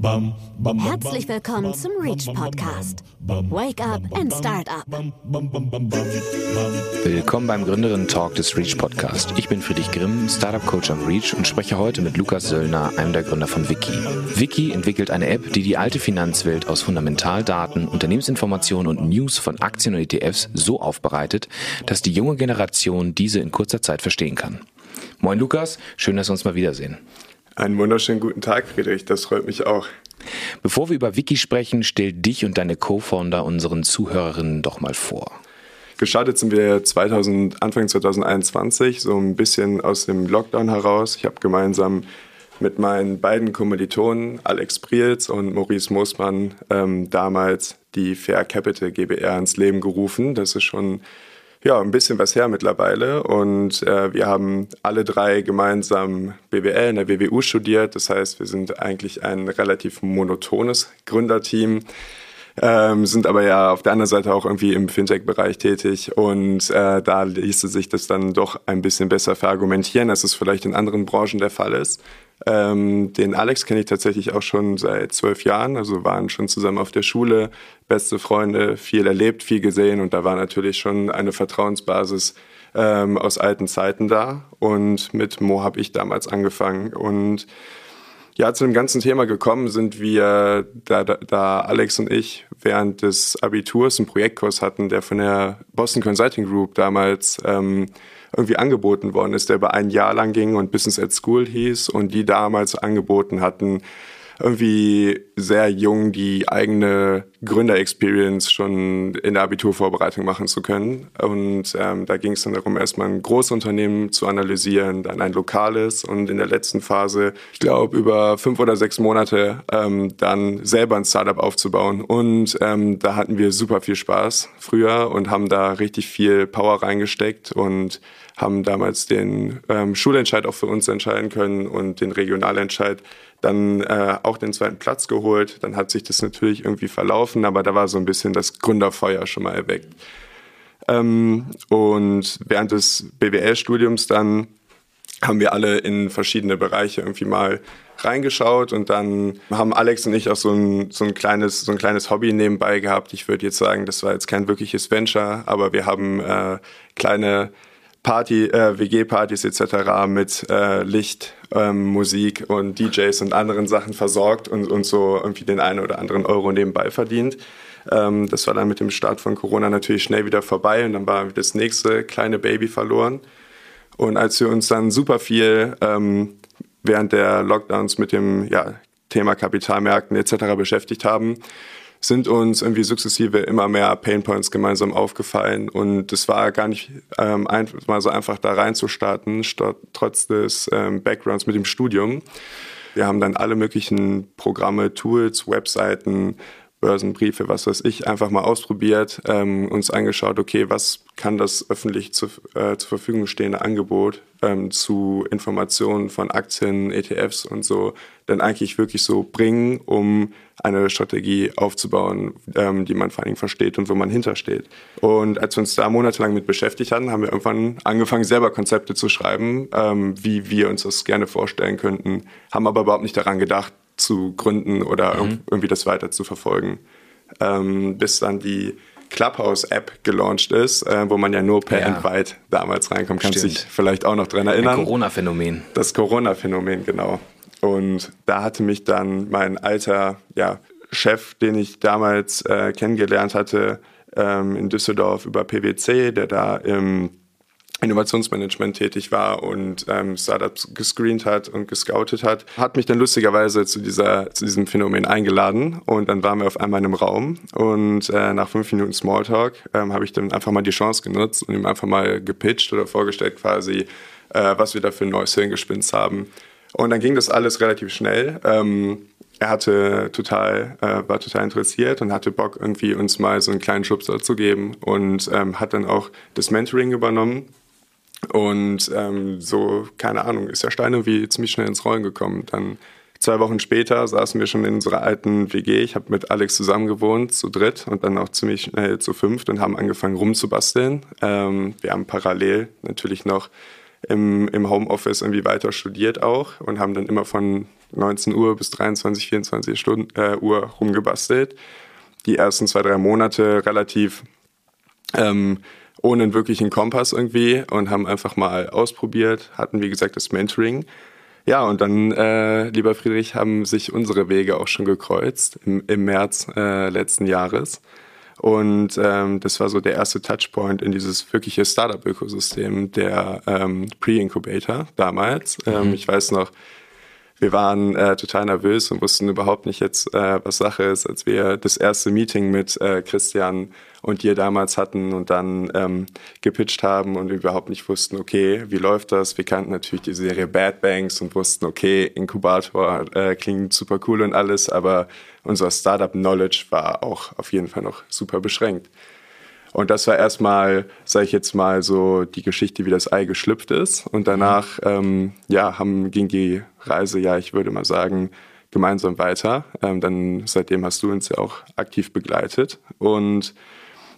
Herzlich willkommen zum Reach Podcast. Wake up and start up. Willkommen beim Gründerinnen Talk des Reach Podcast. Ich bin Friedrich Grimm, Startup Coach am Reach und spreche heute mit Lukas Söllner, einem der Gründer von Wiki. Wiki entwickelt eine App, die die alte Finanzwelt aus Fundamentaldaten, Unternehmensinformationen und News von Aktien und ETFs so aufbereitet, dass die junge Generation diese in kurzer Zeit verstehen kann. Moin Lukas, schön, dass wir uns mal wiedersehen. Einen wunderschönen guten Tag, Friedrich. Das freut mich auch. Bevor wir über Wiki sprechen, stell dich und deine Co-Founder unseren Zuhörerinnen doch mal vor. Gestartet sind wir 2000, Anfang 2021, so ein bisschen aus dem Lockdown heraus. Ich habe gemeinsam mit meinen beiden Kommilitonen Alex Priels und Maurice Moosmann ähm, damals die Fair Capital GBR ins Leben gerufen. Das ist schon ja, ein bisschen was her mittlerweile. Und äh, wir haben alle drei gemeinsam BWL in der WWU studiert. Das heißt, wir sind eigentlich ein relativ monotones Gründerteam. Ähm, sind aber ja auf der anderen Seite auch irgendwie im Fintech-Bereich tätig und äh, da ließe sich das dann doch ein bisschen besser verargumentieren, als es vielleicht in anderen Branchen der Fall ist. Ähm, den Alex kenne ich tatsächlich auch schon seit zwölf Jahren, also waren schon zusammen auf der Schule, beste Freunde, viel erlebt, viel gesehen. Und da war natürlich schon eine Vertrauensbasis ähm, aus alten Zeiten da. Und mit Mo habe ich damals angefangen. Und ja, zu dem ganzen Thema gekommen sind wir, da, da, Alex und ich während des Abiturs einen Projektkurs hatten, der von der Boston Consulting Group damals ähm, irgendwie angeboten worden ist, der über ein Jahr lang ging und Business at School hieß und die damals angeboten hatten, irgendwie sehr jung die eigene Gründer-Experience schon in der Abiturvorbereitung machen zu können. Und ähm, da ging es dann darum, erstmal ein Großunternehmen zu analysieren, dann ein lokales und in der letzten Phase, ich glaube, über fünf oder sechs Monate ähm, dann selber ein Startup aufzubauen. Und ähm, da hatten wir super viel Spaß früher und haben da richtig viel Power reingesteckt und haben damals den ähm, Schulentscheid auch für uns entscheiden können und den Regionalentscheid dann äh, auch den zweiten Platz geholt. Dann hat sich das natürlich irgendwie verlaufen, aber da war so ein bisschen das Gründerfeuer schon mal erweckt. Ähm, und während des BWL-Studiums dann haben wir alle in verschiedene Bereiche irgendwie mal reingeschaut und dann haben Alex und ich auch so ein, so ein, kleines, so ein kleines Hobby nebenbei gehabt. Ich würde jetzt sagen, das war jetzt kein wirkliches Venture, aber wir haben äh, kleine Party, äh, WG-Partys etc. mit äh, Licht, ähm, Musik und DJs und anderen Sachen versorgt und, und so irgendwie den einen oder anderen Euro nebenbei verdient. Ähm, das war dann mit dem Start von Corona natürlich schnell wieder vorbei und dann war das nächste kleine Baby verloren. Und als wir uns dann super viel ähm, während der Lockdowns mit dem ja, Thema Kapitalmärkten etc. beschäftigt haben, sind uns irgendwie sukzessive immer mehr Painpoints gemeinsam aufgefallen und es war gar nicht ähm, einfach, mal so einfach da reinzustarten, trotz des ähm, Backgrounds mit dem Studium. Wir haben dann alle möglichen Programme, Tools, Webseiten, Börsenbriefe, was weiß ich, einfach mal ausprobiert, ähm, uns angeschaut, okay, was kann das öffentlich zu, äh, zur Verfügung stehende Angebot ähm, zu Informationen von Aktien, ETFs und so denn eigentlich wirklich so bringen, um eine Strategie aufzubauen, ähm, die man vor allen Dingen versteht und wo man hintersteht. Und als wir uns da monatelang mit beschäftigt hatten, haben wir irgendwann angefangen, selber Konzepte zu schreiben, ähm, wie wir uns das gerne vorstellen könnten, haben aber überhaupt nicht daran gedacht, zu gründen oder mhm. irgendwie das weiter zu verfolgen. Ähm, bis dann die Clubhouse-App gelauncht ist, äh, wo man ja nur per ja. Invite damals reinkommt. Kannst du dich vielleicht auch noch dran erinnern? Das Corona-Phänomen. Das Corona-Phänomen, genau. Und da hatte mich dann mein alter ja, Chef, den ich damals äh, kennengelernt hatte, ähm, in Düsseldorf über PwC, der da im Innovationsmanagement tätig war und ähm, Startups gescreent hat und gescoutet hat, hat mich dann lustigerweise zu, dieser, zu diesem Phänomen eingeladen und dann waren wir auf einmal in einem Raum und äh, nach fünf Minuten Smalltalk ähm, habe ich dann einfach mal die Chance genutzt und ihm einfach mal gepitcht oder vorgestellt quasi, äh, was wir da für ein neues Hirngespinst haben. Und dann ging das alles relativ schnell. Ähm, er hatte total, äh, war total interessiert und hatte Bock, irgendwie uns mal so einen kleinen Schubser zu geben und ähm, hat dann auch das Mentoring übernommen. Und ähm, so, keine Ahnung, ist der Stein irgendwie ziemlich schnell ins Rollen gekommen. Dann Zwei Wochen später saßen wir schon in unserer alten WG. Ich habe mit Alex zusammen gewohnt, zu dritt und dann auch ziemlich schnell zu fünft und haben angefangen rumzubasteln. Ähm, wir haben parallel natürlich noch im, im Homeoffice irgendwie weiter studiert auch und haben dann immer von 19 Uhr bis 23, 24 Stunden, äh, Uhr rumgebastelt. Die ersten zwei, drei Monate relativ ähm, ohne einen wirklichen Kompass irgendwie und haben einfach mal ausprobiert, hatten wie gesagt das Mentoring ja, und dann, äh, lieber Friedrich, haben sich unsere Wege auch schon gekreuzt im, im März äh, letzten Jahres. Und ähm, das war so der erste Touchpoint in dieses wirkliche Startup-Ökosystem, der ähm, Pre-Incubator damals. Ähm, mhm. ich weiß noch, wir waren äh, total nervös und wussten überhaupt nicht jetzt, äh, was Sache ist, als wir das erste Meeting mit äh, Christian und dir damals hatten und dann ähm, gepitcht haben und überhaupt nicht wussten, okay, wie läuft das? Wir kannten natürlich die Serie Bad Banks und wussten, okay, Inkubator äh, klingt super cool und alles, aber unser Startup-Knowledge war auch auf jeden Fall noch super beschränkt. Und das war erstmal, sage ich jetzt mal, so die Geschichte, wie das Ei geschlüpft ist. Und danach, ähm, ja, haben, ging die Reise, ja, ich würde mal sagen, gemeinsam weiter. Ähm, dann seitdem hast du uns ja auch aktiv begleitet. Und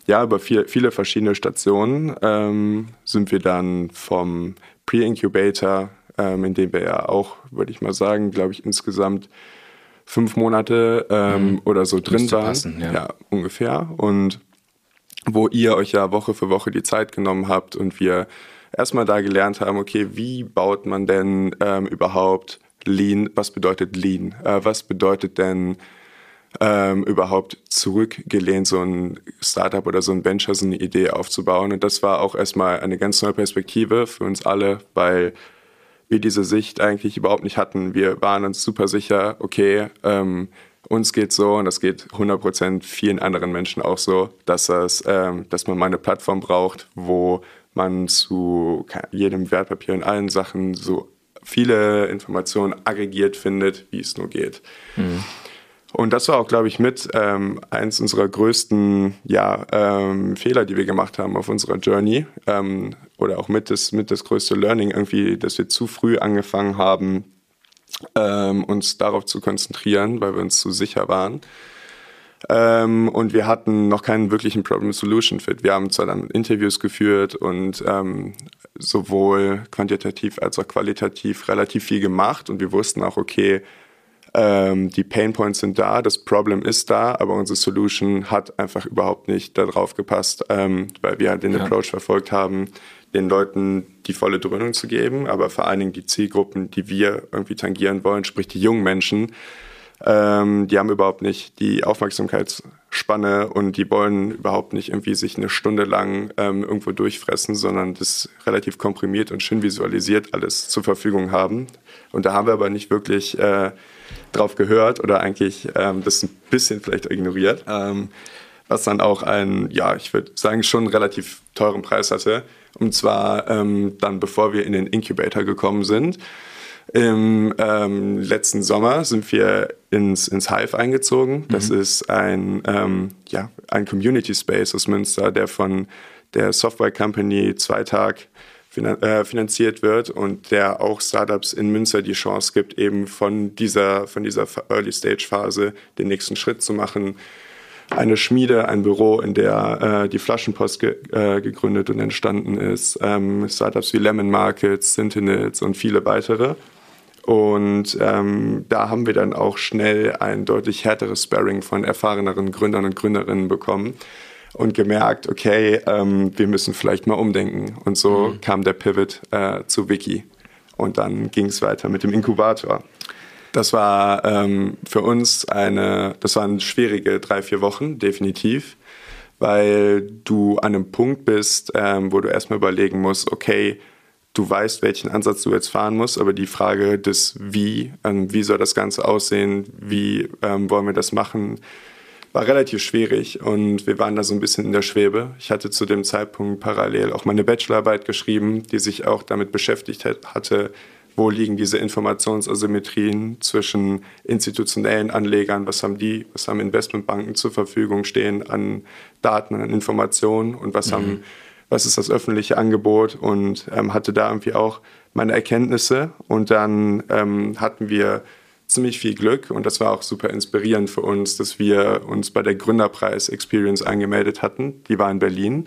ja, über viel, viele verschiedene Stationen ähm, sind wir dann vom Pre-Incubator, ähm, in dem wir ja auch, würde ich mal sagen, glaube ich, insgesamt fünf Monate ähm, mhm. oder so drin waren. Passen, ja. ja, ungefähr. Und wo ihr euch ja Woche für Woche die Zeit genommen habt und wir erstmal da gelernt haben, okay, wie baut man denn ähm, überhaupt Lean, was bedeutet Lean? Äh, was bedeutet denn ähm, überhaupt zurückgelehnt, so ein Startup oder so ein Venture, so eine Idee aufzubauen? Und das war auch erstmal eine ganz neue Perspektive für uns alle, weil wir diese Sicht eigentlich überhaupt nicht hatten. Wir waren uns super sicher, okay, ähm, uns geht so und das geht 100% vielen anderen Menschen auch so, dass, das, ähm, dass man mal eine Plattform braucht, wo man zu jedem Wertpapier und allen Sachen so viele Informationen aggregiert findet, wie es nur geht. Mhm. Und das war auch, glaube ich, mit ähm, eins unserer größten ja, ähm, Fehler, die wir gemacht haben auf unserer Journey. Ähm, oder auch mit das, mit das größte Learning irgendwie, dass wir zu früh angefangen haben, ähm, uns darauf zu konzentrieren, weil wir uns zu sicher waren. Ähm, und wir hatten noch keinen wirklichen Problem-Solution-Fit. Wir haben zwar dann Interviews geführt und ähm, sowohl quantitativ als auch qualitativ relativ viel gemacht und wir wussten auch, okay, ähm, die Pain Points sind da, das Problem ist da, aber unsere Solution hat einfach überhaupt nicht darauf gepasst, ähm, weil wir halt den ja. Approach verfolgt haben, den Leuten die volle Dröhnung zu geben, aber vor allen Dingen die Zielgruppen, die wir irgendwie tangieren wollen, sprich die jungen Menschen, ähm, die haben überhaupt nicht die Aufmerksamkeitsspanne und die wollen überhaupt nicht irgendwie sich eine Stunde lang ähm, irgendwo durchfressen, sondern das relativ komprimiert und schön visualisiert alles zur Verfügung haben. Und da haben wir aber nicht wirklich äh, drauf gehört oder eigentlich ähm, das ein bisschen vielleicht ignoriert. Ähm, was dann auch einen, ja, ich würde sagen, schon relativ teuren Preis hatte. Und zwar ähm, dann, bevor wir in den Incubator gekommen sind. Im ähm, letzten Sommer sind wir ins, ins Hive eingezogen. Das mhm. ist ein, ähm, ja, ein Community Space aus Münster, der von der Software Company Zweitag äh, finanziert wird und der auch Startups in Münster die Chance gibt, eben von dieser, von dieser Early Stage Phase den nächsten Schritt zu machen eine Schmiede, ein Büro, in der äh, die Flaschenpost ge äh, gegründet und entstanden ist, ähm, Startups wie Lemon Markets, Sentinels und viele weitere. Und ähm, da haben wir dann auch schnell ein deutlich härteres Sparring von erfahreneren Gründern und Gründerinnen bekommen und gemerkt, okay, ähm, wir müssen vielleicht mal umdenken. Und so mhm. kam der Pivot äh, zu Wiki. Und dann ging es weiter mit dem Inkubator. Das war ähm, für uns eine, das waren schwierige drei, vier Wochen, definitiv, weil du an einem Punkt bist, ähm, wo du erstmal überlegen musst, okay, du weißt, welchen Ansatz du jetzt fahren musst, aber die Frage des Wie, ähm, wie soll das Ganze aussehen, wie ähm, wollen wir das machen, war relativ schwierig und wir waren da so ein bisschen in der Schwebe. Ich hatte zu dem Zeitpunkt parallel auch meine Bachelorarbeit geschrieben, die sich auch damit beschäftigt hatte, wo liegen diese Informationsasymmetrien zwischen institutionellen Anlegern, was haben die, was haben Investmentbanken zur Verfügung stehen an Daten, an Informationen und was mhm. haben, was ist das öffentliche Angebot und ähm, hatte da irgendwie auch meine Erkenntnisse und dann ähm, hatten wir ziemlich viel Glück und das war auch super inspirierend für uns, dass wir uns bei der Gründerpreis Experience angemeldet hatten. Die war in Berlin.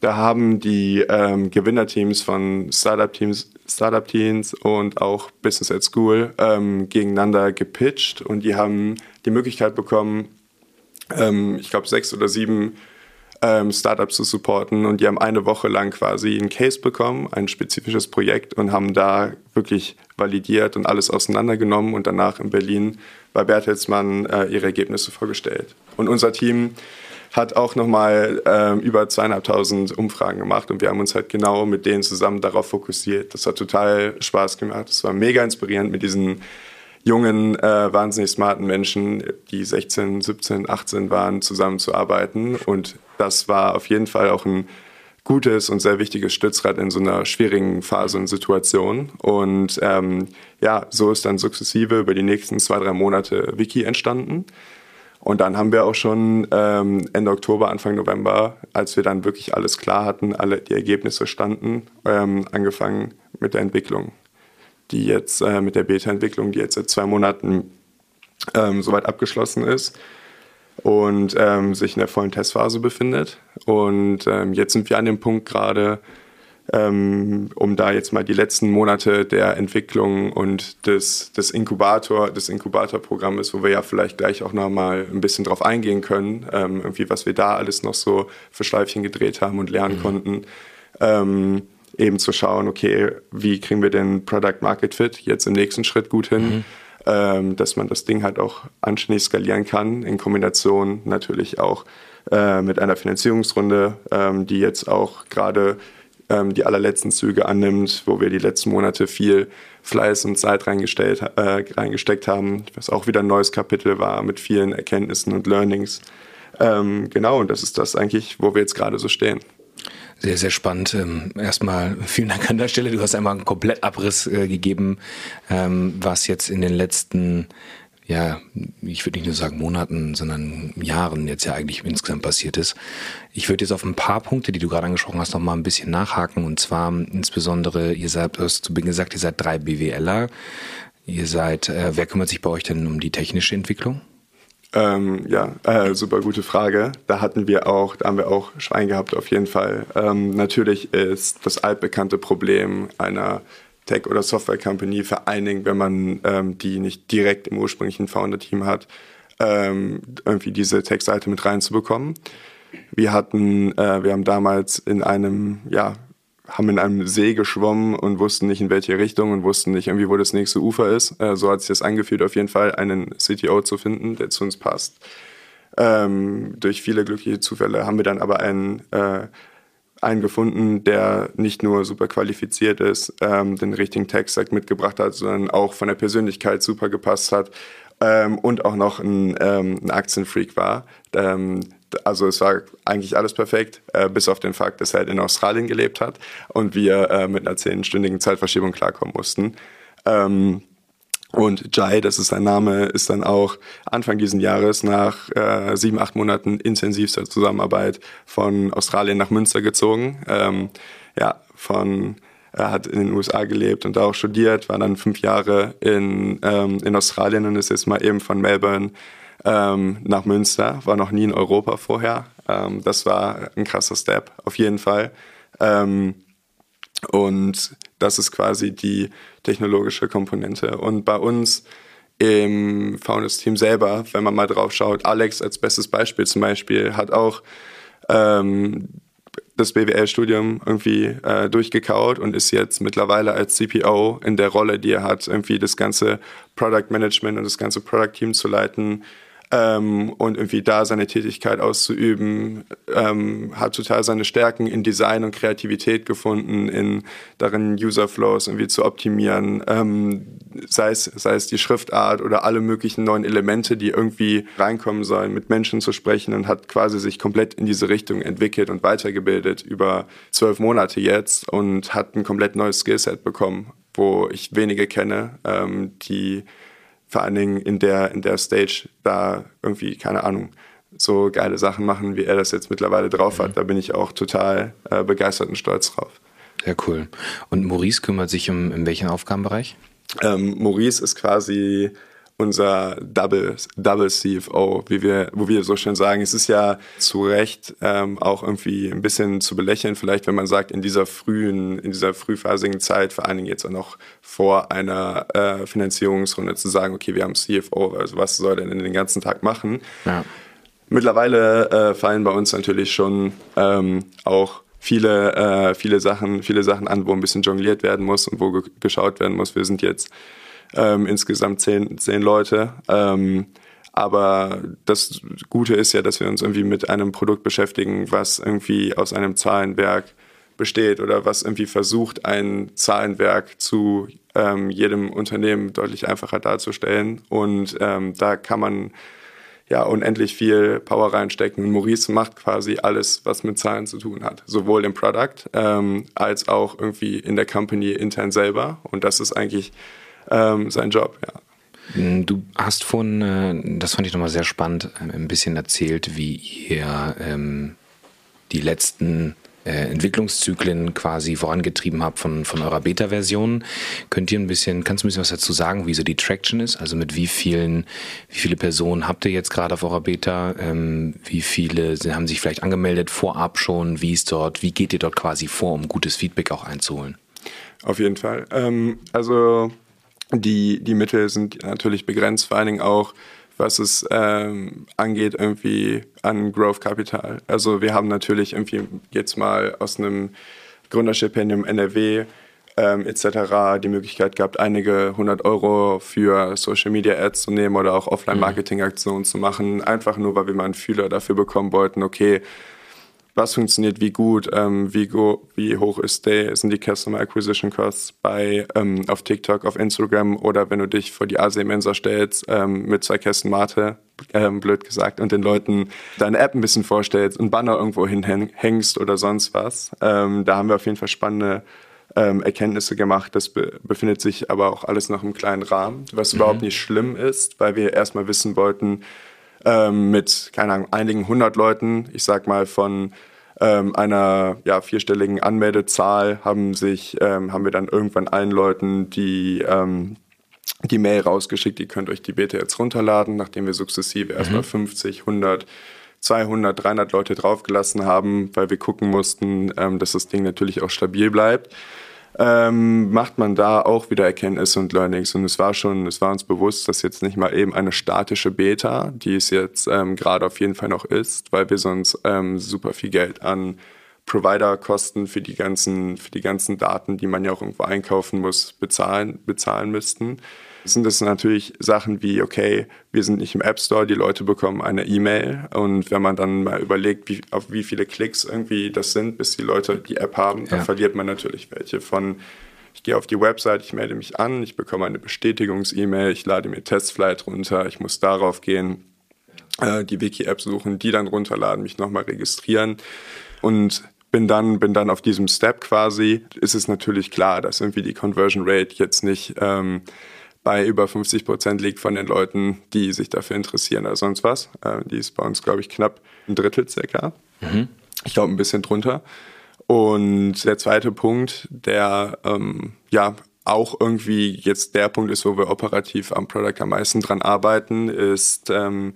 Da haben die ähm, Gewinnerteams von Startup-Teams Startup Teams und auch Business at School ähm, gegeneinander gepitcht und die haben die Möglichkeit bekommen, ähm, ich glaube, sechs oder sieben ähm, Startups zu supporten und die haben eine Woche lang quasi einen Case bekommen, ein spezifisches Projekt und haben da wirklich validiert und alles auseinandergenommen und danach in Berlin bei Bertelsmann äh, ihre Ergebnisse vorgestellt. Und unser Team hat auch nochmal ähm, über zweieinhalbtausend Umfragen gemacht und wir haben uns halt genau mit denen zusammen darauf fokussiert. Das hat total Spaß gemacht. Es war mega inspirierend mit diesen jungen, äh, wahnsinnig smarten Menschen, die 16, 17, 18 waren, zusammenzuarbeiten. Und das war auf jeden Fall auch ein gutes und sehr wichtiges Stützrad in so einer schwierigen Phase und Situation. Und ähm, ja, so ist dann sukzessive über die nächsten zwei, drei Monate Wiki entstanden. Und dann haben wir auch schon ähm, Ende Oktober, Anfang November, als wir dann wirklich alles klar hatten, alle die Ergebnisse standen, ähm, angefangen mit der Entwicklung die jetzt äh, mit der Beta-Entwicklung, die jetzt seit zwei Monaten ähm, soweit abgeschlossen ist und ähm, sich in der vollen Testphase befindet. Und ähm, jetzt sind wir an dem Punkt gerade, ähm, um da jetzt mal die letzten Monate der Entwicklung und des, des Inkubator, des Inkubatorprogrammes, wo wir ja vielleicht gleich auch noch mal ein bisschen drauf eingehen können, ähm, irgendwie was wir da alles noch so für Schleifchen gedreht haben und lernen mhm. konnten. Ähm, eben zu schauen, okay, wie kriegen wir den Product Market Fit jetzt im nächsten Schritt gut hin, mhm. Ähm, dass man das Ding halt auch anständig skalieren kann, in Kombination natürlich auch äh, mit einer Finanzierungsrunde, ähm, die jetzt auch gerade ähm, die allerletzten Züge annimmt, wo wir die letzten Monate viel Fleiß und Zeit reingestellt, äh, reingesteckt haben, was auch wieder ein neues Kapitel war mit vielen Erkenntnissen und Learnings. Ähm, genau, und das ist das eigentlich, wo wir jetzt gerade so stehen. Sehr, sehr spannend. Ähm, erstmal vielen Dank an der Stelle. Du hast einmal einen Komplettabriss äh, gegeben, ähm, was jetzt in den letzten, ja, ich würde nicht nur sagen Monaten, sondern Jahren jetzt ja eigentlich insgesamt passiert ist. Ich würde jetzt auf ein paar Punkte, die du gerade angesprochen hast, noch mal ein bisschen nachhaken. Und zwar insbesondere, ihr seid, du hast zu Beginn gesagt, ihr seid drei BWLer. Ihr seid, äh, wer kümmert sich bei euch denn um die technische Entwicklung? Ähm, ja, äh, super gute Frage. Da hatten wir auch, da haben wir auch Schwein gehabt auf jeden Fall. Ähm, natürlich ist das altbekannte Problem einer Tech- oder Software-Company vor allen Dingen, wenn man ähm, die nicht direkt im ursprünglichen Founder-Team hat, ähm, irgendwie diese Tech-Seite mit reinzubekommen. Wir hatten, äh, wir haben damals in einem, ja, haben in einem See geschwommen und wussten nicht in welche Richtung und wussten nicht irgendwie, wo das nächste Ufer ist. Äh, so hat sich das angefühlt, auf jeden Fall einen CTO zu finden, der zu uns passt. Ähm, durch viele glückliche Zufälle haben wir dann aber einen, äh, einen gefunden, der nicht nur super qualifiziert ist, ähm, den richtigen Tech-Stack mitgebracht hat, sondern auch von der Persönlichkeit super gepasst hat ähm, und auch noch ein, ähm, ein Aktienfreak war. Ähm, also es war eigentlich alles perfekt, äh, bis auf den Fakt, dass er halt in Australien gelebt hat und wir äh, mit einer zehnstündigen Zeitverschiebung klarkommen mussten. Ähm, und Jai, das ist sein Name, ist dann auch Anfang diesen Jahres nach äh, sieben, acht Monaten intensivster Zusammenarbeit von Australien nach Münster gezogen. Ähm, ja, von er hat in den USA gelebt und da auch studiert, war dann fünf Jahre in, ähm, in Australien und ist jetzt mal eben von Melbourne ähm, nach Münster, war noch nie in Europa vorher. Ähm, das war ein krasser Step, auf jeden Fall. Ähm, und das ist quasi die technologische Komponente. Und bei uns im Founders-Team selber, wenn man mal drauf schaut, Alex als bestes Beispiel zum Beispiel hat auch ähm, das BWL-Studium irgendwie äh, durchgekaut und ist jetzt mittlerweile als CPO in der Rolle, die er hat, irgendwie das ganze Product Management und das ganze Product Team zu leiten, ähm, und irgendwie da seine Tätigkeit auszuüben, ähm, hat total seine Stärken in Design und Kreativität gefunden, in darin Userflows irgendwie zu optimieren, ähm, sei, es, sei es die Schriftart oder alle möglichen neuen Elemente, die irgendwie reinkommen sollen, mit Menschen zu sprechen und hat quasi sich komplett in diese Richtung entwickelt und weitergebildet über zwölf Monate jetzt und hat ein komplett neues Skillset bekommen, wo ich wenige kenne, ähm, die vor allen Dingen in der, in der Stage da irgendwie, keine Ahnung, so geile Sachen machen, wie er das jetzt mittlerweile drauf hat. Mhm. Da bin ich auch total äh, begeistert und stolz drauf. Sehr cool. Und Maurice kümmert sich um in welchen Aufgabenbereich? Ähm, Maurice ist quasi unser Double, Double CFO, wie wir, wo wir so schön sagen. Es ist ja zu Recht ähm, auch irgendwie ein bisschen zu belächeln, vielleicht, wenn man sagt, in dieser frühen, in dieser frühphasigen Zeit, vor allen Dingen jetzt auch noch vor einer äh, Finanzierungsrunde zu sagen, okay, wir haben CFO, also was soll der denn den ganzen Tag machen? Ja. Mittlerweile äh, fallen bei uns natürlich schon ähm, auch viele, äh, viele Sachen, viele Sachen an, wo ein bisschen jongliert werden muss und wo ge geschaut werden muss. Wir sind jetzt ähm, insgesamt zehn, zehn Leute. Ähm, aber das Gute ist ja, dass wir uns irgendwie mit einem Produkt beschäftigen, was irgendwie aus einem Zahlenwerk besteht oder was irgendwie versucht, ein Zahlenwerk zu ähm, jedem Unternehmen deutlich einfacher darzustellen. Und ähm, da kann man ja unendlich viel Power reinstecken. Und Maurice macht quasi alles, was mit Zahlen zu tun hat, sowohl im Product ähm, als auch irgendwie in der Company intern selber. Und das ist eigentlich ähm, sein Job, ja. Du hast von, äh, das fand ich nochmal sehr spannend, äh, ein bisschen erzählt, wie ihr ähm, die letzten äh, Entwicklungszyklen quasi vorangetrieben habt von, von eurer Beta-Version. Könnt ihr ein bisschen, kannst du ein bisschen was dazu sagen, wie so die Traction ist? Also mit wie vielen, wie viele Personen habt ihr jetzt gerade auf eurer Beta? Ähm, wie viele haben sich vielleicht angemeldet vorab schon? Wie ist dort, wie geht ihr dort quasi vor, um gutes Feedback auch einzuholen? Auf jeden Fall. Ähm, also die, die Mittel sind natürlich begrenzt, vor allen Dingen auch, was es ähm, angeht, irgendwie an Growth Capital. Also wir haben natürlich irgendwie jetzt mal aus einem Gründerstipendium NRW ähm, etc. die Möglichkeit gehabt, einige hundert Euro für Social Media Ads zu nehmen oder auch Offline-Marketing-Aktionen zu machen, einfach nur, weil wir mal einen Fühler dafür bekommen wollten, okay, was funktioniert wie gut, ähm, wie, go, wie hoch ist der, sind die Customer Acquisition Costs bei ähm, auf TikTok, auf Instagram oder wenn du dich vor die Asia Mensa stellst ähm, mit zwei Kästen Mate, ähm, blöd gesagt, und den Leuten deine App ein bisschen vorstellst und Banner irgendwo hinhängst oder sonst was. Ähm, da haben wir auf jeden Fall spannende ähm, Erkenntnisse gemacht. Das be befindet sich aber auch alles noch im kleinen Rahmen, was mhm. überhaupt nicht schlimm ist, weil wir erstmal wissen wollten, ähm, mit, keine Ahnung, einigen hundert Leuten, ich sag mal von ähm, einer ja, vierstelligen Anmeldezahl haben sich, ähm, haben wir dann irgendwann allen Leuten die, ähm, die Mail rausgeschickt, ihr könnt euch die Beta jetzt runterladen, nachdem wir sukzessive mhm. erstmal 50, 100, 200, 300 Leute draufgelassen haben, weil wir gucken mussten, ähm, dass das Ding natürlich auch stabil bleibt ähm, macht man da auch wieder Erkenntnisse und Learnings. Und es war schon, es war uns bewusst, dass jetzt nicht mal eben eine statische Beta, die es jetzt ähm, gerade auf jeden Fall noch ist, weil wir sonst ähm, super viel Geld an Provider-Kosten für die ganzen, für die ganzen Daten, die man ja auch irgendwo einkaufen muss, bezahlen, bezahlen müssten sind das natürlich Sachen wie, okay, wir sind nicht im App Store, die Leute bekommen eine E-Mail. Und wenn man dann mal überlegt, wie, auf wie viele Klicks irgendwie das sind, bis die Leute die App haben, dann verliert man natürlich welche von ich gehe auf die Website, ich melde mich an, ich bekomme eine Bestätigungs-E-Mail, ich lade mir Testflight runter, ich muss darauf gehen, äh, die Wiki-App suchen, die dann runterladen, mich nochmal registrieren. Und bin dann, bin dann auf diesem Step quasi, ist es natürlich klar, dass irgendwie die Conversion Rate jetzt nicht ähm, bei über 50 Prozent liegt von den Leuten, die sich dafür interessieren oder sonst was. Äh, die ist bei uns, glaube ich, knapp ein Drittel circa. Mhm. Ich glaube, ein bisschen drunter. Und der zweite Punkt, der ähm, ja auch irgendwie jetzt der Punkt ist, wo wir operativ am Product am meisten dran arbeiten, ist ähm,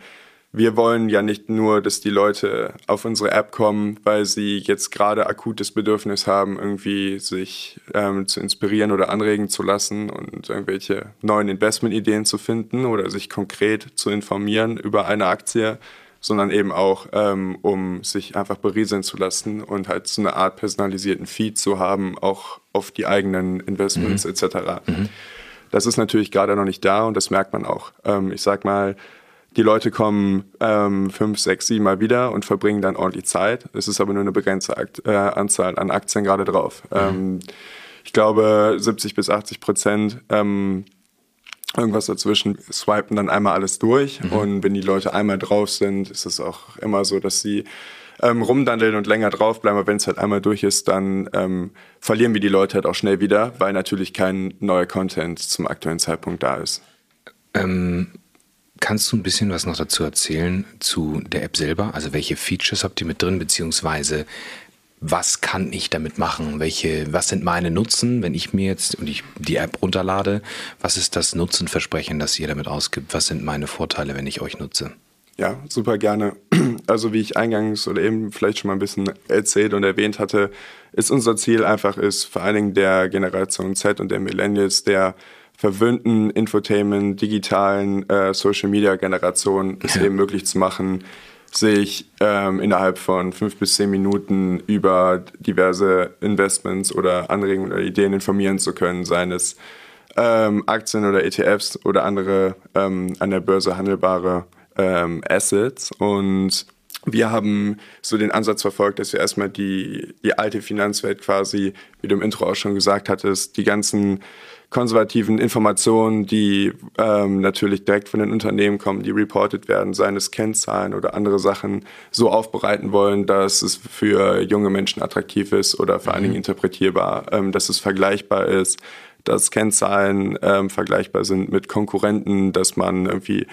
wir wollen ja nicht nur, dass die Leute auf unsere App kommen, weil sie jetzt gerade akutes Bedürfnis haben, irgendwie sich ähm, zu inspirieren oder anregen zu lassen und irgendwelche neuen Investmentideen zu finden oder sich konkret zu informieren über eine Aktie, sondern eben auch, ähm, um sich einfach berieseln zu lassen und halt so eine Art personalisierten Feed zu haben, auch auf die eigenen Investments mhm. etc. Mhm. Das ist natürlich gerade noch nicht da und das merkt man auch. Ähm, ich sag mal, die Leute kommen ähm, fünf, sechs, sieben Mal wieder und verbringen dann ordentlich Zeit. Es ist aber nur eine begrenzte Akt, äh, Anzahl an Aktien gerade drauf. Mhm. Ähm, ich glaube, 70 bis 80 Prozent, ähm, irgendwas dazwischen, swipen dann einmal alles durch. Mhm. Und wenn die Leute einmal drauf sind, ist es auch immer so, dass sie ähm, rumdandeln und länger draufbleiben. Aber wenn es halt einmal durch ist, dann ähm, verlieren wir die Leute halt auch schnell wieder, weil natürlich kein neuer Content zum aktuellen Zeitpunkt da ist. Ähm, Kannst du ein bisschen was noch dazu erzählen zu der App selber? Also welche Features habt ihr mit drin, beziehungsweise was kann ich damit machen? Welche, was sind meine Nutzen, wenn ich mir jetzt und ich die App runterlade? Was ist das Nutzenversprechen, das ihr damit ausgibt? Was sind meine Vorteile, wenn ich euch nutze? Ja, super gerne. Also wie ich eingangs oder eben vielleicht schon mal ein bisschen erzählt und erwähnt hatte, ist unser Ziel einfach ist vor allen Dingen der Generation Z und der Millennials, der verwöhnten Infotainment, digitalen äh, Social Media Generation es ja. eben möglich zu machen, sich ähm, innerhalb von fünf bis zehn Minuten über diverse Investments oder Anregungen oder Ideen informieren zu können, seien es ähm, Aktien oder ETFs oder andere ähm, an der Börse handelbare ähm, Assets. Und wir haben so den Ansatz verfolgt, dass wir erstmal die, die alte Finanzwelt quasi, wie du im Intro auch schon gesagt hattest, die ganzen konservativen Informationen, die ähm, natürlich direkt von den Unternehmen kommen, die reported werden, seien es Kennzahlen oder andere Sachen, so aufbereiten wollen, dass es für junge Menschen attraktiv ist oder vor allen Dingen mhm. interpretierbar, ähm, dass es vergleichbar ist, dass Kennzahlen ähm, vergleichbar sind mit Konkurrenten, dass man irgendwie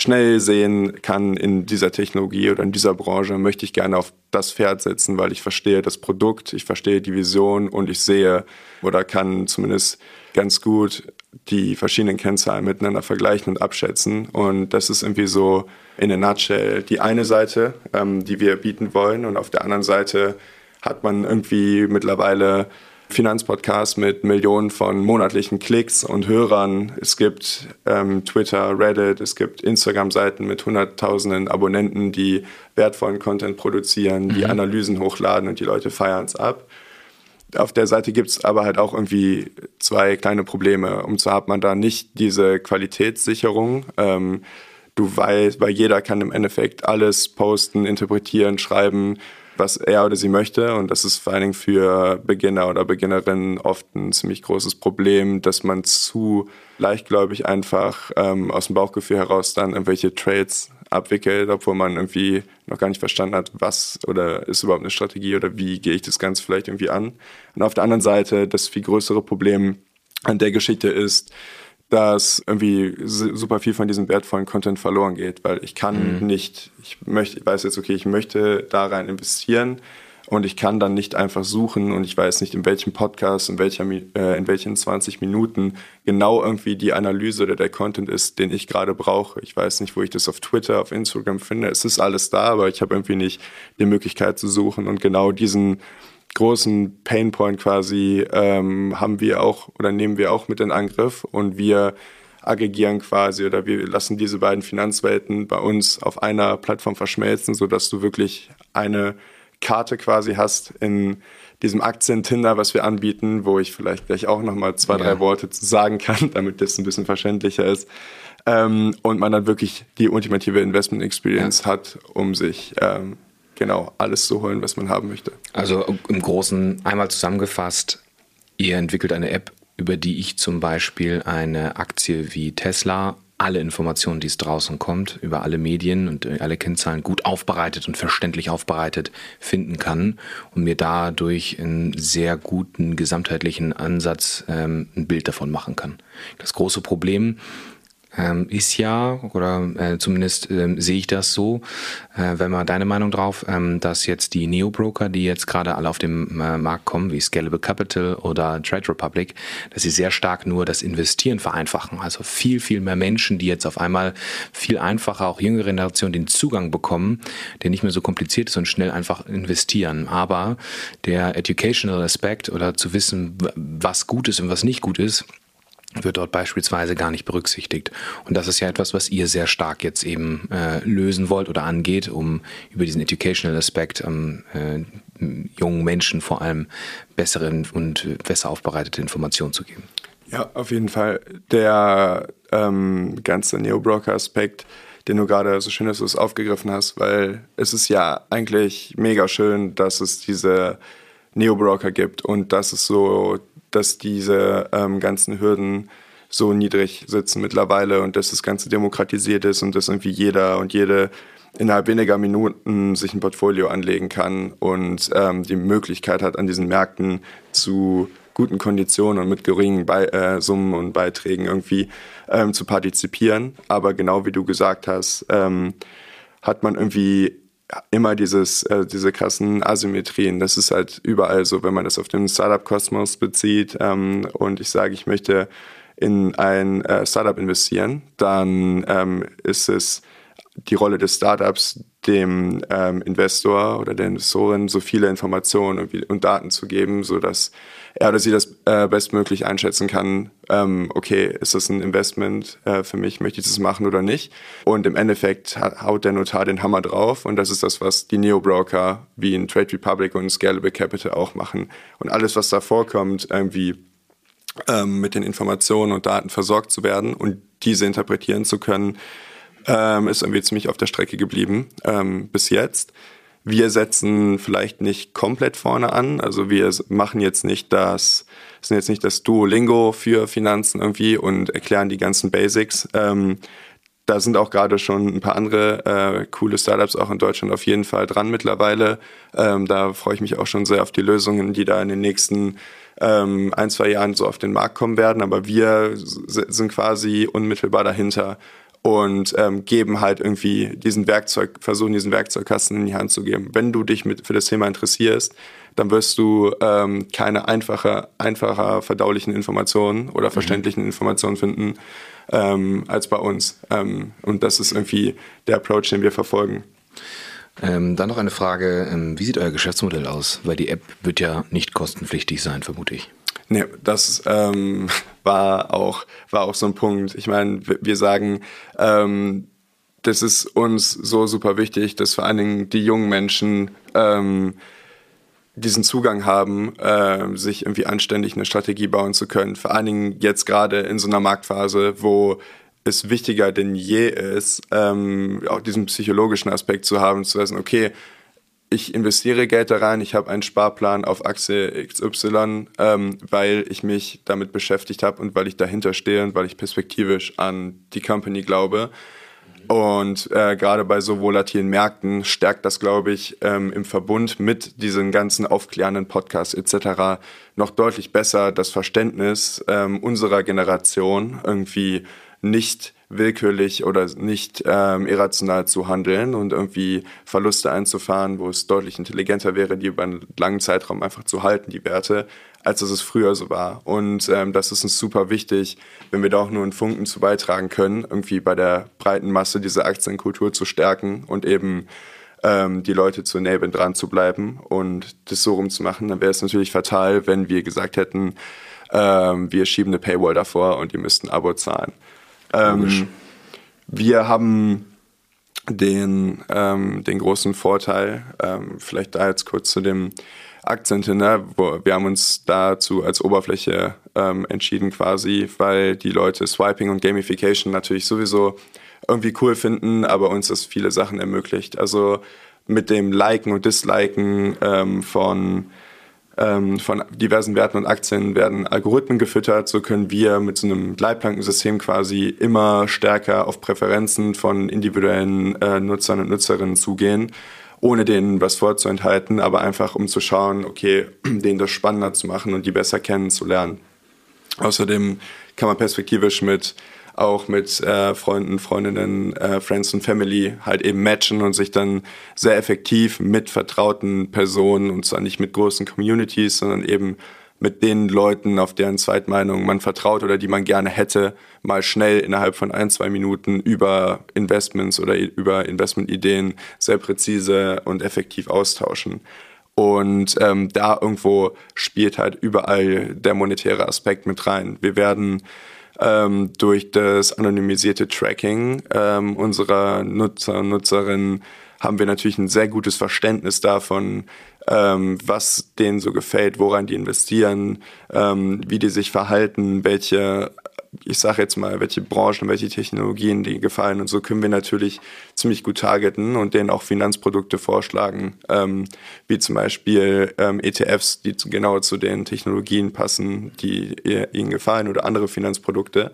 schnell sehen kann in dieser Technologie oder in dieser Branche, möchte ich gerne auf das Pferd setzen, weil ich verstehe das Produkt, ich verstehe die Vision und ich sehe oder kann zumindest ganz gut die verschiedenen Kennzahlen miteinander vergleichen und abschätzen. Und das ist irgendwie so in a nutshell die eine Seite, ähm, die wir bieten wollen. Und auf der anderen Seite hat man irgendwie mittlerweile Finanzpodcasts mit Millionen von monatlichen Klicks und Hörern. Es gibt ähm, Twitter, Reddit, es gibt Instagram-Seiten mit hunderttausenden Abonnenten, die wertvollen Content produzieren, die mhm. Analysen hochladen und die Leute feiern es ab. Auf der Seite gibt es aber halt auch irgendwie zwei kleine Probleme. Und zwar hat man da nicht diese Qualitätssicherung. Ähm, du weißt, weil jeder kann im Endeffekt alles posten, interpretieren, schreiben, was er oder sie möchte. Und das ist vor allen Dingen für Beginner oder Beginnerinnen oft ein ziemlich großes Problem, dass man zu leichtgläubig einfach ähm, aus dem Bauchgefühl heraus dann irgendwelche Trades abwickelt, obwohl man irgendwie noch gar nicht verstanden hat, was oder ist überhaupt eine Strategie oder wie gehe ich das Ganze vielleicht irgendwie an. Und auf der anderen Seite, das viel größere Problem an der Geschichte ist, dass irgendwie super viel von diesem wertvollen Content verloren geht, weil ich kann mhm. nicht, ich möchte, ich weiß jetzt, okay, ich möchte da rein investieren, und ich kann dann nicht einfach suchen und ich weiß nicht, in welchem Podcast, in, welcher, äh, in welchen 20 Minuten genau irgendwie die Analyse oder der Content ist, den ich gerade brauche. Ich weiß nicht, wo ich das auf Twitter, auf Instagram finde. Es ist alles da, aber ich habe irgendwie nicht die Möglichkeit zu suchen und genau diesen großen Painpoint quasi ähm, haben wir auch oder nehmen wir auch mit in Angriff und wir aggregieren quasi oder wir lassen diese beiden Finanzwelten bei uns auf einer Plattform verschmelzen, sodass du wirklich eine Karte quasi hast in diesem Aktien-Tinder, was wir anbieten, wo ich vielleicht gleich auch nochmal zwei, ja. drei Worte zu sagen kann, damit das ein bisschen verständlicher ist. Ähm, und man dann wirklich die ultimative Investment Experience ja. hat, um sich ähm, genau alles zu holen, was man haben möchte. Also im Großen einmal zusammengefasst, ihr entwickelt eine App, über die ich zum Beispiel eine Aktie wie Tesla alle Informationen, die es draußen kommt, über alle Medien und äh, alle Kennzahlen gut aufbereitet und verständlich aufbereitet finden kann und mir dadurch einen sehr guten gesamtheitlichen Ansatz ähm, ein Bild davon machen kann. Das große Problem ähm, ist ja, oder äh, zumindest ähm, sehe ich das so, äh, wenn man deine Meinung drauf, ähm, dass jetzt die Neo-Broker, die jetzt gerade alle auf dem äh, Markt kommen, wie Scalable Capital oder Trade Republic, dass sie sehr stark nur das Investieren vereinfachen. Also viel, viel mehr Menschen, die jetzt auf einmal viel einfacher, auch jüngere Generationen, den Zugang bekommen, der nicht mehr so kompliziert ist und schnell einfach investieren. Aber der Educational Aspekt oder zu wissen, was gut ist und was nicht gut ist, wird dort beispielsweise gar nicht berücksichtigt. Und das ist ja etwas, was ihr sehr stark jetzt eben äh, lösen wollt oder angeht, um über diesen Educational Aspekt ähm, äh, jungen Menschen vor allem bessere und besser aufbereitete Informationen zu geben. Ja, auf jeden Fall. Der ähm, ganze Neo-Broker-Aspekt, den du gerade so schön, dass du es aufgegriffen hast, weil es ist ja eigentlich mega schön, dass es diese Neo-Broker gibt und dass es so dass diese ähm, ganzen Hürden so niedrig sitzen mittlerweile und dass das Ganze demokratisiert ist und dass irgendwie jeder und jede innerhalb weniger Minuten sich ein Portfolio anlegen kann und ähm, die Möglichkeit hat, an diesen Märkten zu guten Konditionen und mit geringen Be äh, Summen und Beiträgen irgendwie ähm, zu partizipieren. Aber genau wie du gesagt hast, ähm, hat man irgendwie immer dieses, äh, diese krassen Asymmetrien. Das ist halt überall so, wenn man das auf den Startup-Kosmos bezieht ähm, und ich sage, ich möchte in ein äh, Startup investieren, dann ähm, ist es die Rolle des Startups, dem ähm, Investor oder der Investorin so viele Informationen und Daten zu geben, sodass er oder sie das äh, bestmöglich einschätzen kann, ähm, okay, ist das ein Investment äh, für mich, möchte ich das machen oder nicht? Und im Endeffekt haut der Notar den Hammer drauf und das ist das, was die Neo-Broker wie in Trade Republic und Scalable Capital auch machen. Und alles, was da vorkommt, irgendwie ähm, mit den Informationen und Daten versorgt zu werden und diese interpretieren zu können, ähm, ist irgendwie ziemlich auf der Strecke geblieben ähm, bis jetzt. Wir setzen vielleicht nicht komplett vorne an, also wir machen jetzt nicht das, sind jetzt nicht das Duolingo für Finanzen irgendwie und erklären die ganzen Basics. Ähm, da sind auch gerade schon ein paar andere äh, coole Startups auch in Deutschland auf jeden Fall dran mittlerweile. Ähm, da freue ich mich auch schon sehr auf die Lösungen, die da in den nächsten ähm, ein, zwei Jahren so auf den Markt kommen werden. Aber wir sind quasi unmittelbar dahinter und ähm, geben halt irgendwie diesen Werkzeug, versuchen diesen Werkzeugkasten in die Hand zu geben. Wenn du dich mit, für das Thema interessierst, dann wirst du ähm, keine einfache, einfacher verdaulichen Informationen oder mhm. verständlichen mhm. Informationen finden ähm, als bei uns. Ähm, und das ist irgendwie der Approach, den wir verfolgen. Ähm, dann noch eine Frage, ähm, wie sieht euer Geschäftsmodell aus? Weil die App wird ja nicht kostenpflichtig sein, vermute ich. Nee, das ähm, war, auch, war auch so ein Punkt. Ich meine, wir sagen, ähm, das ist uns so super wichtig, dass vor allen Dingen die jungen Menschen ähm, diesen Zugang haben, äh, sich irgendwie anständig eine Strategie bauen zu können. Vor allen Dingen jetzt gerade in so einer Marktphase, wo es wichtiger denn je ist, ähm, auch diesen psychologischen Aspekt zu haben, zu wissen, okay, ich investiere Geld da rein, ich habe einen Sparplan auf Aktie XY, ähm, weil ich mich damit beschäftigt habe und weil ich dahinter stehe und weil ich perspektivisch an die Company glaube. Und äh, gerade bei so volatilen Märkten stärkt das, glaube ich, ähm, im Verbund mit diesen ganzen aufklärenden Podcasts etc. noch deutlich besser das Verständnis ähm, unserer Generation irgendwie nicht willkürlich oder nicht ähm, irrational zu handeln und irgendwie Verluste einzufahren, wo es deutlich intelligenter wäre, die über einen langen Zeitraum einfach zu halten, die Werte, als es früher so war. Und ähm, das ist uns super wichtig, wenn wir da auch nur einen Funken zu beitragen können, irgendwie bei der breiten Masse diese Aktienkultur zu stärken und eben ähm, die Leute zu enablen, dran zu bleiben und das so rumzumachen, dann wäre es natürlich fatal, wenn wir gesagt hätten, ähm, wir schieben eine Paywall davor und ihr müsst ein Abo zahlen. Ähm, wir haben den, ähm, den großen Vorteil, ähm, vielleicht da jetzt kurz zu dem Akzent hin, ne, wir haben uns dazu als Oberfläche ähm, entschieden quasi, weil die Leute Swiping und Gamification natürlich sowieso irgendwie cool finden, aber uns das viele Sachen ermöglicht. Also mit dem Liken und Disliken ähm, von von diversen Werten und Aktien werden Algorithmen gefüttert. So können wir mit so einem Leitplankensystem quasi immer stärker auf Präferenzen von individuellen äh, Nutzern und Nutzerinnen zugehen, ohne denen was vorzuenthalten, aber einfach um zu schauen, okay, denen das spannender zu machen und die besser kennenzulernen. Außerdem kann man perspektivisch mit auch mit äh, Freunden, Freundinnen, äh, Friends und Family halt eben matchen und sich dann sehr effektiv mit vertrauten Personen und zwar nicht mit großen Communities, sondern eben mit den Leuten, auf deren Zweitmeinung man vertraut oder die man gerne hätte, mal schnell innerhalb von ein, zwei Minuten über Investments oder über Investmentideen sehr präzise und effektiv austauschen. Und ähm, da irgendwo spielt halt überall der monetäre Aspekt mit rein. Wir werden ähm, durch das anonymisierte Tracking ähm, unserer Nutzer und Nutzerinnen haben wir natürlich ein sehr gutes Verständnis davon, ähm, was denen so gefällt, woran die investieren, ähm, wie die sich verhalten, welche ich sage jetzt mal, welche Branchen, welche Technologien die gefallen. Und so können wir natürlich ziemlich gut targeten und denen auch Finanzprodukte vorschlagen, ähm, wie zum Beispiel ähm, ETFs, die zu, genau zu den Technologien passen, die ihnen gefallen oder andere Finanzprodukte.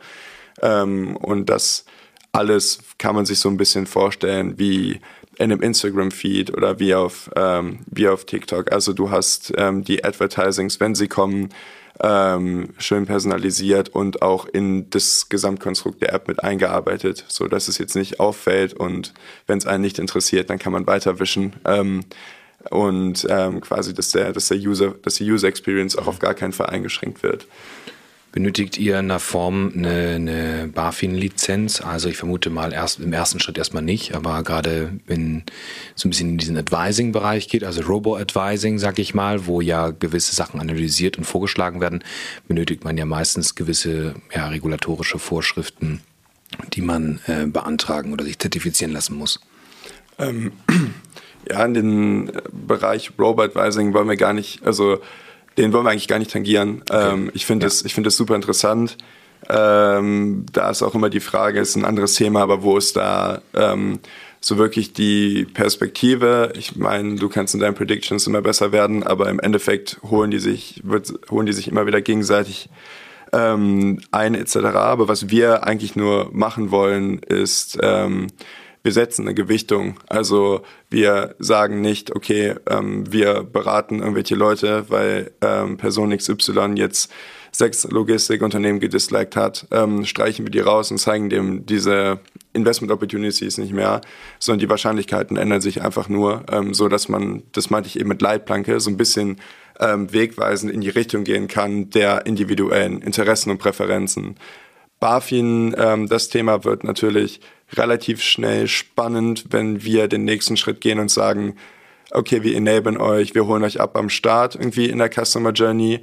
Ähm, und das alles kann man sich so ein bisschen vorstellen wie in einem Instagram-Feed oder wie auf, ähm, wie auf TikTok. Also du hast ähm, die Advertisings, wenn sie kommen, ähm, schön personalisiert und auch in das Gesamtkonstrukt der App mit eingearbeitet, so dass es jetzt nicht auffällt und wenn es einen nicht interessiert, dann kann man weiterwischen. Ähm, und ähm, quasi, dass der, dass der User, dass die User Experience auch auf gar keinen Fall eingeschränkt wird. Benötigt ihr in der Form eine, eine BaFin-Lizenz? Also ich vermute mal erst im ersten Schritt erstmal nicht, aber gerade wenn so ein bisschen in diesen Advising-Bereich geht, also Robo-Advising, sag ich mal, wo ja gewisse Sachen analysiert und vorgeschlagen werden, benötigt man ja meistens gewisse ja, regulatorische Vorschriften, die man äh, beantragen oder sich zertifizieren lassen muss. Ähm, ja, in den Bereich Robo-Advising wollen wir gar nicht, also den wollen wir eigentlich gar nicht tangieren. Okay. Ähm, ich finde ja. das, ich finde das super interessant. Ähm, da ist auch immer die Frage, ist ein anderes Thema, aber wo ist da ähm, so wirklich die Perspektive? Ich meine, du kannst in deinen Predictions immer besser werden, aber im Endeffekt holen die sich, wird, holen die sich immer wieder gegenseitig ähm, ein etc. Aber was wir eigentlich nur machen wollen, ist ähm, wir setzen eine Gewichtung. Also wir sagen nicht, okay, ähm, wir beraten irgendwelche Leute, weil ähm, Person XY jetzt sechs Logistikunternehmen gedisliked hat, ähm, streichen wir die raus und zeigen dem diese Investment Opportunities nicht mehr, sondern die Wahrscheinlichkeiten ändern sich einfach nur, ähm, so dass man, das meinte ich eben mit Leitplanke, so ein bisschen ähm, wegweisend in die Richtung gehen kann der individuellen Interessen und Präferenzen. BaFin, ähm, das Thema wird natürlich relativ schnell spannend, wenn wir den nächsten Schritt gehen und sagen, okay, wir enablen euch, wir holen euch ab am Start irgendwie in der Customer Journey,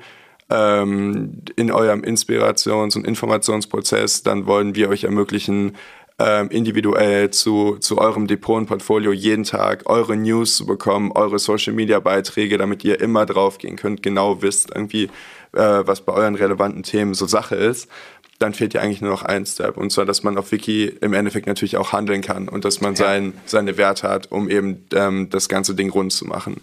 ähm, in eurem Inspirations- und Informationsprozess, dann wollen wir euch ermöglichen, ähm, individuell zu, zu eurem Depot-Portfolio jeden Tag eure News zu bekommen, eure Social-Media-Beiträge, damit ihr immer draufgehen könnt, genau wisst irgendwie, äh, was bei euren relevanten Themen so Sache ist dann fehlt ja eigentlich nur noch ein Step. Und zwar, dass man auf Wiki im Endeffekt natürlich auch handeln kann und dass man ja. sein, seine Werte hat, um eben ähm, das ganze Ding rund zu machen.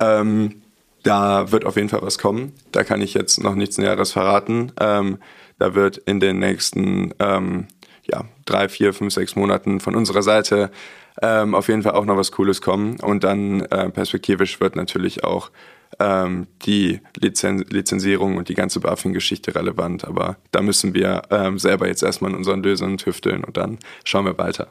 Ähm, da wird auf jeden Fall was kommen. Da kann ich jetzt noch nichts Näheres verraten. Ähm, da wird in den nächsten ähm, ja, drei, vier, fünf, sechs Monaten von unserer Seite ähm, auf jeden Fall auch noch was Cooles kommen. Und dann äh, perspektivisch wird natürlich auch ähm, die Lizen Lizenzierung und die ganze BaFin-Geschichte relevant. Aber da müssen wir ähm, selber jetzt erstmal in unseren Lösungen tüfteln und dann schauen wir weiter.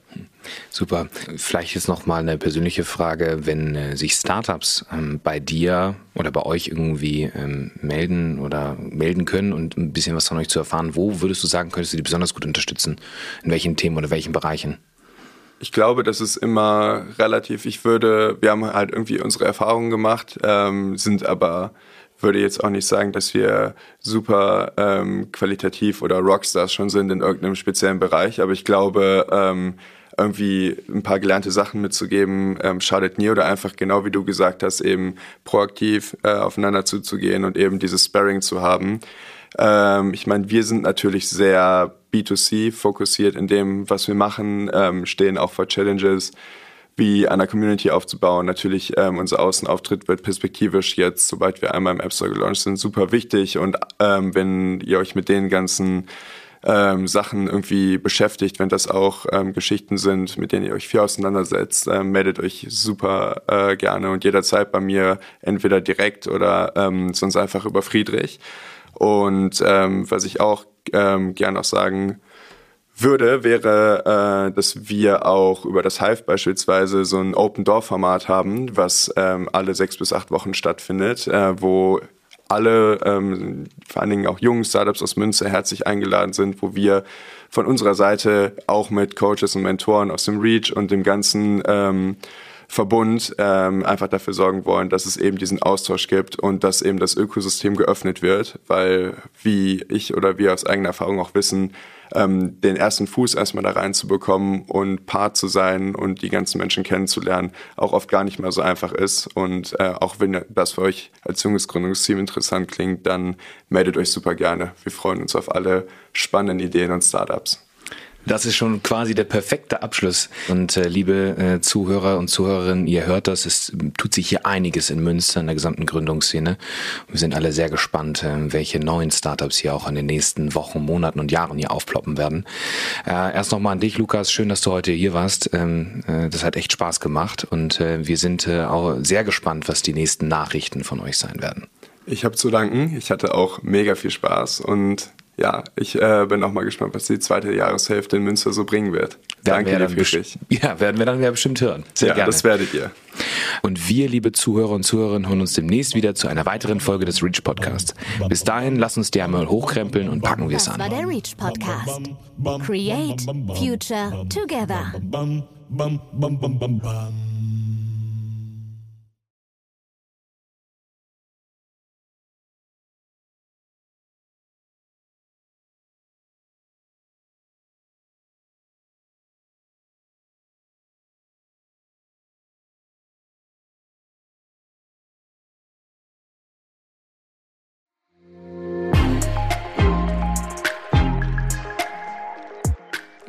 Super. Vielleicht jetzt noch mal eine persönliche Frage, wenn äh, sich Startups ähm, bei dir oder bei euch irgendwie ähm, melden oder melden können und ein bisschen was von euch zu erfahren, wo würdest du sagen, könntest du die besonders gut unterstützen? In welchen Themen oder welchen Bereichen? Ich glaube, das ist immer relativ. Ich würde, wir haben halt irgendwie unsere Erfahrungen gemacht, ähm, sind aber, würde jetzt auch nicht sagen, dass wir super ähm, qualitativ oder Rockstars schon sind in irgendeinem speziellen Bereich. Aber ich glaube, ähm, irgendwie ein paar gelernte Sachen mitzugeben, ähm, schadet nie oder einfach genau wie du gesagt hast, eben proaktiv äh, aufeinander zuzugehen und eben dieses Sparring zu haben. Ähm, ich meine, wir sind natürlich sehr B2C fokussiert in dem, was wir machen, ähm, stehen auch vor Challenges wie einer Community aufzubauen. Natürlich, ähm, unser Außenauftritt wird perspektivisch jetzt, sobald wir einmal im App Store gelauncht sind, super wichtig. Und ähm, wenn ihr euch mit den ganzen ähm, Sachen irgendwie beschäftigt, wenn das auch ähm, Geschichten sind, mit denen ihr euch viel auseinandersetzt, ähm, meldet euch super äh, gerne und jederzeit bei mir, entweder direkt oder ähm, sonst einfach über Friedrich. Und ähm, was ich auch ähm, gern noch sagen würde, wäre, äh, dass wir auch über das Hive beispielsweise so ein Open-Door-Format haben, was ähm, alle sechs bis acht Wochen stattfindet, äh, wo alle, ähm, vor allen Dingen auch jungen Startups aus Münster herzlich eingeladen sind, wo wir von unserer Seite auch mit Coaches und Mentoren aus dem Reach und dem ganzen ähm, Verbund ähm, einfach dafür sorgen wollen, dass es eben diesen Austausch gibt und dass eben das Ökosystem geöffnet wird, weil wie ich oder wir aus eigener Erfahrung auch wissen, ähm, den ersten Fuß erstmal da reinzubekommen und Part zu sein und die ganzen Menschen kennenzulernen, auch oft gar nicht mehr so einfach ist. Und äh, auch wenn das für euch als junges Gründungsteam interessant klingt, dann meldet euch super gerne. Wir freuen uns auf alle spannenden Ideen und Startups. Das ist schon quasi der perfekte Abschluss. Und äh, liebe äh, Zuhörer und Zuhörerinnen, ihr hört das, es tut sich hier einiges in Münster in der gesamten Gründungsszene. Wir sind alle sehr gespannt, äh, welche neuen Startups hier auch in den nächsten Wochen, Monaten und Jahren hier aufploppen werden. Äh, erst nochmal an dich, Lukas. Schön, dass du heute hier warst. Ähm, äh, das hat echt Spaß gemacht und äh, wir sind äh, auch sehr gespannt, was die nächsten Nachrichten von euch sein werden. Ich habe zu danken. Ich hatte auch mega viel Spaß und ja, ich äh, bin auch mal gespannt, was die zweite Jahreshälfte in Münster so bringen wird. Werden Danke dir, Friedrich. Ja, werden wir dann ja bestimmt hören. Sehr ja, gerne. das werdet ihr. Und wir, liebe Zuhörer und Zuhörerinnen, hören uns demnächst wieder zu einer weiteren Folge des Reach Podcasts. Bis dahin, lass uns die einmal hochkrempeln und packen wir es an. Das war der Reach Podcast. Create Future Together.